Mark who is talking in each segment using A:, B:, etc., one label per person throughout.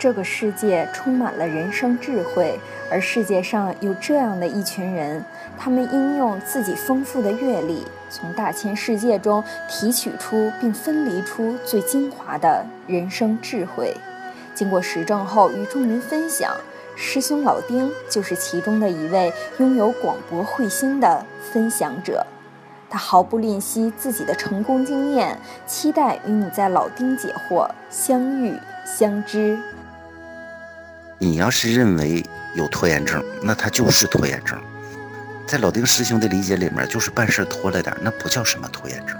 A: 这个世界充满了人生智慧，而世界上有这样的一群人，他们应用自己丰富的阅历，从大千世界中提取出并分离出最精华的人生智慧，经过实证后与众人分享。师兄老丁就是其中的一位拥有广博慧心的分享者，他毫不吝惜自己的成功经验，期待与你在老丁解惑相遇相知。
B: 你要是认为有拖延症，那他就是拖延症。在老丁师兄的理解里面，就是办事拖了点，那不叫什么拖延症，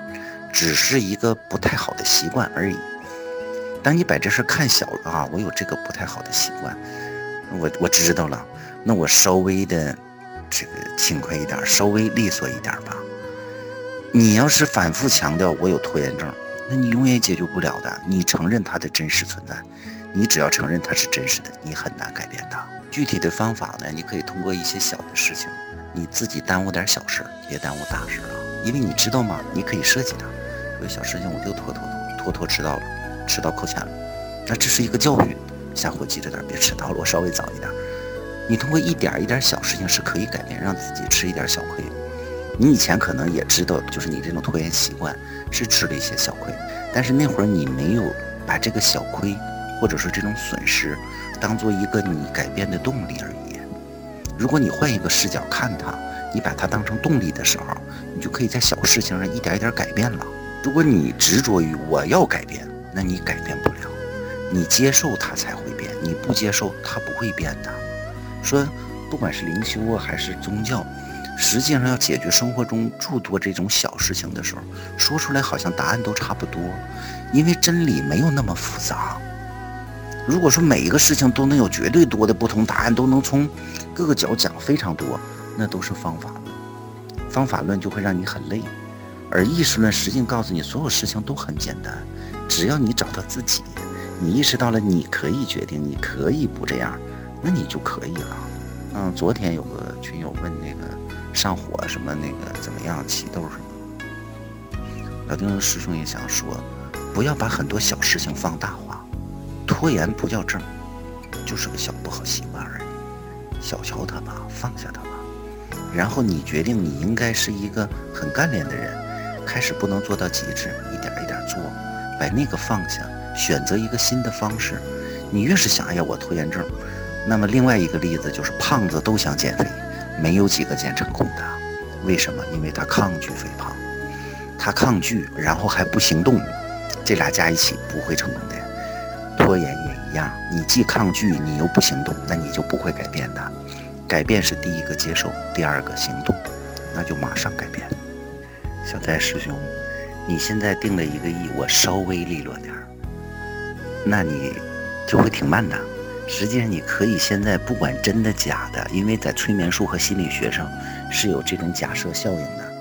B: 只是一个不太好的习惯而已。当你把这事看小了啊，我有这个不太好的习惯，我我知道了，那我稍微的这个轻快一点，稍微利索一点吧。你要是反复强调我有拖延症，那你永远解决不了的。你承认它的真实存在。你只要承认它是真实的，你很难改变它。具体的方法呢？你可以通过一些小的事情，你自己耽误点小事，别耽误大事啊。因为你知道吗？你可以设计它，有小事情我就拖拖拖拖拖迟到了，迟到扣钱了。那这是一个教训，下回记着点，别迟到了。我稍微早一点。你通过一点一点小事情是可以改变，让自己吃一点小亏。你以前可能也知道，就是你这种拖延习惯是吃了一些小亏，但是那会儿你没有把这个小亏。或者说这种损失，当做一个你改变的动力而已。如果你换一个视角看它，你把它当成动力的时候，你就可以在小事情上一点一点改变了。如果你执着于我要改变，那你改变不了。你接受它才会变，你不接受它不会变的。说不管是灵修啊还是宗教，实际上要解决生活中诸多这种小事情的时候，说出来好像答案都差不多，因为真理没有那么复杂。如果说每一个事情都能有绝对多的不同答案，都能从各个角讲非常多，那都是方法论。方法论就会让你很累，而意识论实际告诉你，所有事情都很简单，只要你找到自己，你意识到了你可以决定，你可以不这样，那你就可以了。嗯，昨天有个群友问那个上火什么那个怎么样，起痘什么，老丁师兄也想说，不要把很多小事情放大化。拖延不叫症，就是个小不好习惯而已。小瞧它吧，放下它吧。然后你决定你应该是一个很干练的人，开始不能做到极致，一点一点做，把那个放下，选择一个新的方式。你越是想，哎呀，我拖延症。那么另外一个例子就是，胖子都想减肥，没有几个减成功的。为什么？因为他抗拒肥胖，他抗拒，然后还不行动，这俩加一起不会成功。拖延也一样，你既抗拒，你又不行动，那你就不会改变的。改变是第一个接受，第二个行动，那就马上改变。小戴师兄，你现在定了一个亿，我稍微利落点儿，那你就会挺慢的。实际上，你可以现在不管真的假的，因为在催眠术和心理学上是有这种假设效应的。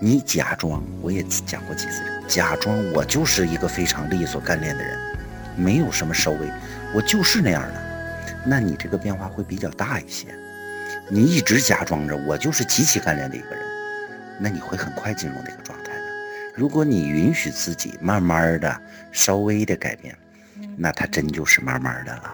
B: 你假装，我也讲过几次，假装我就是一个非常利索干练的人。没有什么稍微，我就是那样的，那你这个变化会比较大一些。你一直假装着我就是极其干练的一个人，那你会很快进入那个状态的。如果你允许自己慢慢的、稍微的改变，那它真就是慢慢的了。